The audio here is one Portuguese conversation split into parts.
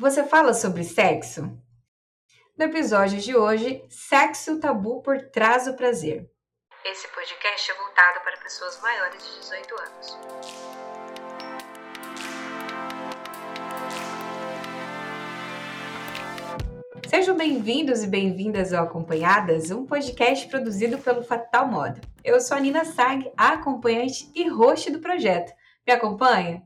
Você fala sobre sexo? No episódio de hoje, Sexo Tabu por Trás do Prazer. Esse podcast é voltado para pessoas maiores de 18 anos. Sejam bem-vindos e bem-vindas ao Acompanhadas, um podcast produzido pelo Fatal Moda. Eu sou a Nina Sag, a acompanhante e host do projeto. Me acompanha?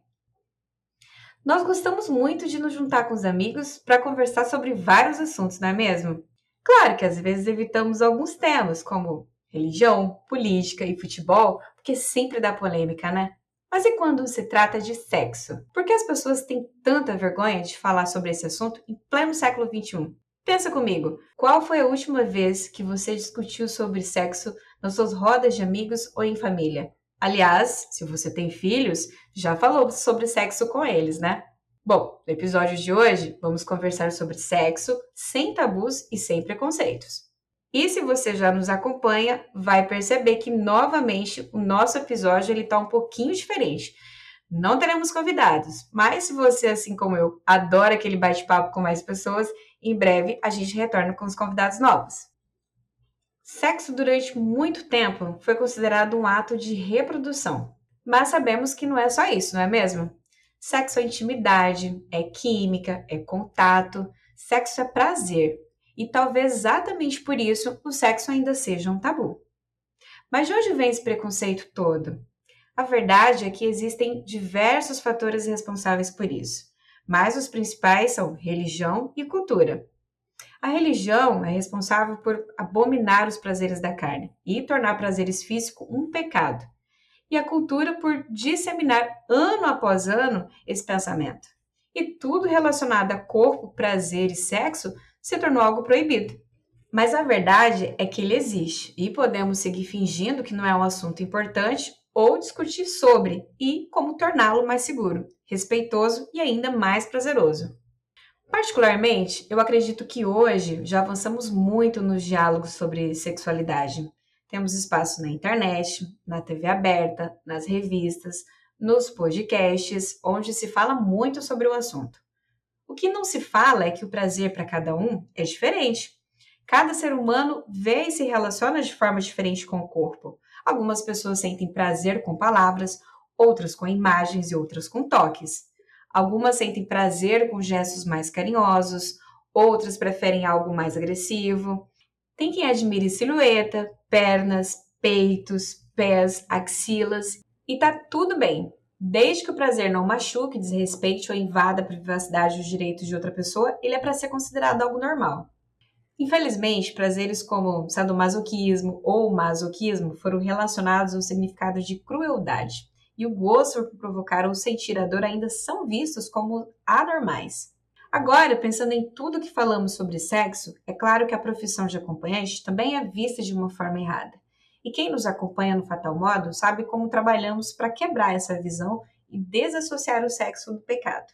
Nós gostamos muito de nos juntar com os amigos para conversar sobre vários assuntos, não é mesmo? Claro que às vezes evitamos alguns temas, como religião, política e futebol, porque sempre dá polêmica, né? Mas e quando se trata de sexo? Por que as pessoas têm tanta vergonha de falar sobre esse assunto em pleno século XXI? Pensa comigo, qual foi a última vez que você discutiu sobre sexo nas suas rodas de amigos ou em família? Aliás, se você tem filhos, já falou sobre sexo com eles, né? Bom, no episódio de hoje, vamos conversar sobre sexo sem tabus e sem preconceitos. E se você já nos acompanha, vai perceber que novamente o nosso episódio ele tá um pouquinho diferente. Não teremos convidados, mas se você, assim como eu, adora aquele bate-papo com mais pessoas, em breve a gente retorna com os convidados novos. Sexo durante muito tempo foi considerado um ato de reprodução. Mas sabemos que não é só isso, não é mesmo? Sexo é intimidade, é química, é contato, sexo é prazer. E talvez exatamente por isso o sexo ainda seja um tabu. Mas de onde vem esse preconceito todo? A verdade é que existem diversos fatores responsáveis por isso, mas os principais são religião e cultura. A religião é responsável por abominar os prazeres da carne e tornar prazeres físicos um pecado. E a cultura por disseminar ano após ano esse pensamento. E tudo relacionado a corpo, prazer e sexo se tornou algo proibido. Mas a verdade é que ele existe e podemos seguir fingindo que não é um assunto importante ou discutir sobre e como torná-lo mais seguro, respeitoso e ainda mais prazeroso. Particularmente, eu acredito que hoje já avançamos muito nos diálogos sobre sexualidade. Temos espaço na internet, na TV aberta, nas revistas, nos podcasts, onde se fala muito sobre o assunto. O que não se fala é que o prazer para cada um é diferente. Cada ser humano vê e se relaciona de forma diferente com o corpo. Algumas pessoas sentem prazer com palavras, outras com imagens e outras com toques. Algumas sentem prazer com gestos mais carinhosos, outras preferem algo mais agressivo. Tem quem admire silhueta, pernas, peitos, pés, axilas e tá tudo bem, desde que o prazer não machuque, desrespeite ou invada a privacidade dos direitos de outra pessoa, ele é para ser considerado algo normal. Infelizmente, prazeres como sadomasoquismo ou masoquismo foram relacionados ao significado de crueldade e o gosto por provocar ou sentir a dor ainda são vistos como anormais. Agora, pensando em tudo que falamos sobre sexo, é claro que a profissão de acompanhante também é vista de uma forma errada. E quem nos acompanha no Fatal Modo sabe como trabalhamos para quebrar essa visão e desassociar o sexo do pecado.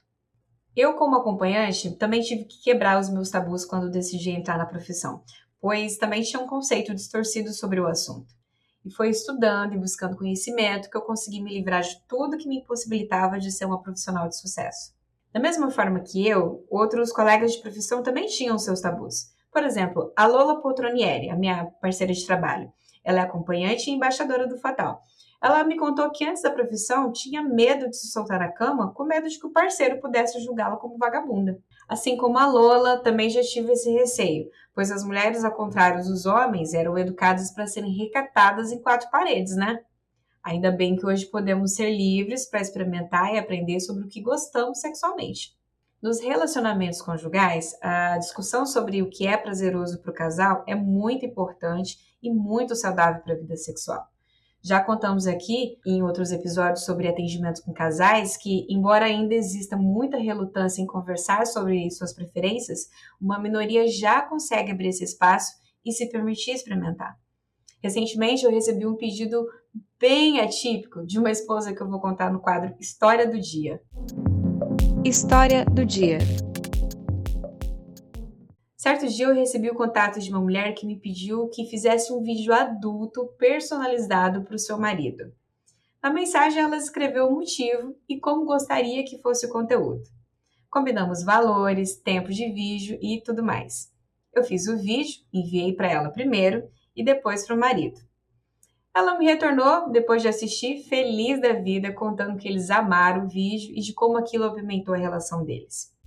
Eu, como acompanhante, também tive que quebrar os meus tabus quando decidi entrar na profissão, pois também tinha um conceito distorcido sobre o assunto. E foi estudando e buscando conhecimento que eu consegui me livrar de tudo que me impossibilitava de ser uma profissional de sucesso. Da mesma forma que eu, outros colegas de profissão também tinham seus tabus. Por exemplo, a Lola Poltronieri, a minha parceira de trabalho. Ela é acompanhante e embaixadora do Fatal. Ela me contou que antes da profissão tinha medo de se soltar na cama, com medo de que o parceiro pudesse julgá-la como vagabunda. Assim como a Lola, também já tive esse receio, pois as mulheres, ao contrário dos homens, eram educadas para serem recatadas em quatro paredes, né? Ainda bem que hoje podemos ser livres para experimentar e aprender sobre o que gostamos sexualmente. Nos relacionamentos conjugais, a discussão sobre o que é prazeroso para o casal é muito importante e muito saudável para a vida sexual. Já contamos aqui em outros episódios sobre atendimento com casais que, embora ainda exista muita relutância em conversar sobre suas preferências, uma minoria já consegue abrir esse espaço e se permitir experimentar. Recentemente eu recebi um pedido bem atípico de uma esposa que eu vou contar no quadro História do Dia. História do Dia. Certo dia eu recebi o contato de uma mulher que me pediu que fizesse um vídeo adulto personalizado para o seu marido. Na mensagem ela escreveu o motivo e como gostaria que fosse o conteúdo. Combinamos valores, tempo de vídeo e tudo mais. Eu fiz o vídeo, enviei para ela primeiro e depois para o marido. Ela me retornou depois de assistir, feliz da vida, contando que eles amaram o vídeo e de como aquilo apimentou a relação deles.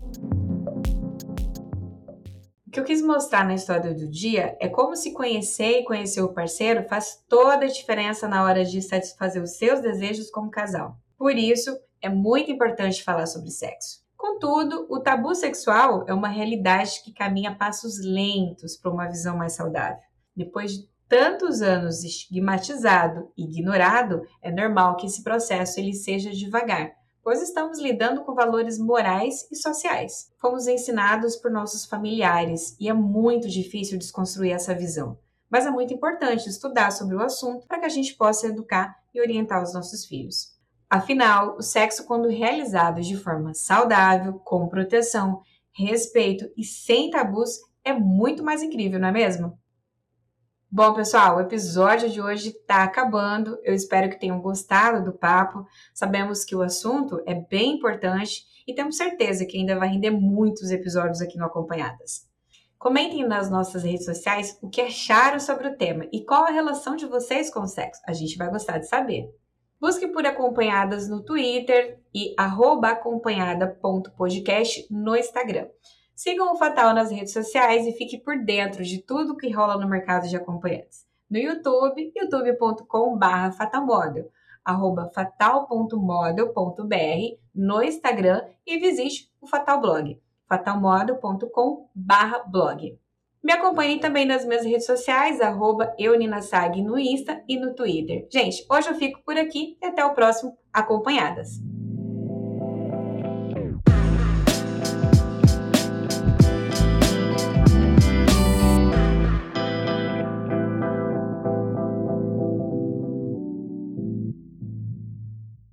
O que eu quis mostrar na história do dia é como se conhecer e conhecer o parceiro faz toda a diferença na hora de satisfazer os seus desejos como casal. Por isso, é muito importante falar sobre sexo. Contudo, o tabu sexual é uma realidade que caminha passos lentos para uma visão mais saudável. Depois de tantos anos estigmatizado e ignorado, é normal que esse processo ele seja devagar, pois estamos lidando com valores morais e sociais. Fomos ensinados por nossos familiares e é muito difícil desconstruir essa visão. Mas é muito importante estudar sobre o assunto para que a gente possa educar e orientar os nossos filhos. Afinal, o sexo, quando realizado de forma saudável, com proteção, respeito e sem tabus, é muito mais incrível, não é mesmo? Bom, pessoal, o episódio de hoje está acabando. Eu espero que tenham gostado do papo. Sabemos que o assunto é bem importante e temos certeza que ainda vai render muitos episódios aqui no Acompanhadas. Comentem nas nossas redes sociais o que acharam sobre o tema e qual a relação de vocês com o sexo. A gente vai gostar de saber. Busque por Acompanhadas no Twitter e acompanhada.podcast no Instagram. Sigam o Fatal nas redes sociais e fique por dentro de tudo que rola no mercado de acompanhantes. No YouTube, youtube.com.br fatalmodel, arroba fatal.model.br no Instagram e visite o Fatal Blog, fatalmodel.com.br blog. Me acompanhem também nas minhas redes sociais, arroba euninasag no Insta e no Twitter. Gente, hoje eu fico por aqui e até o próximo Acompanhadas.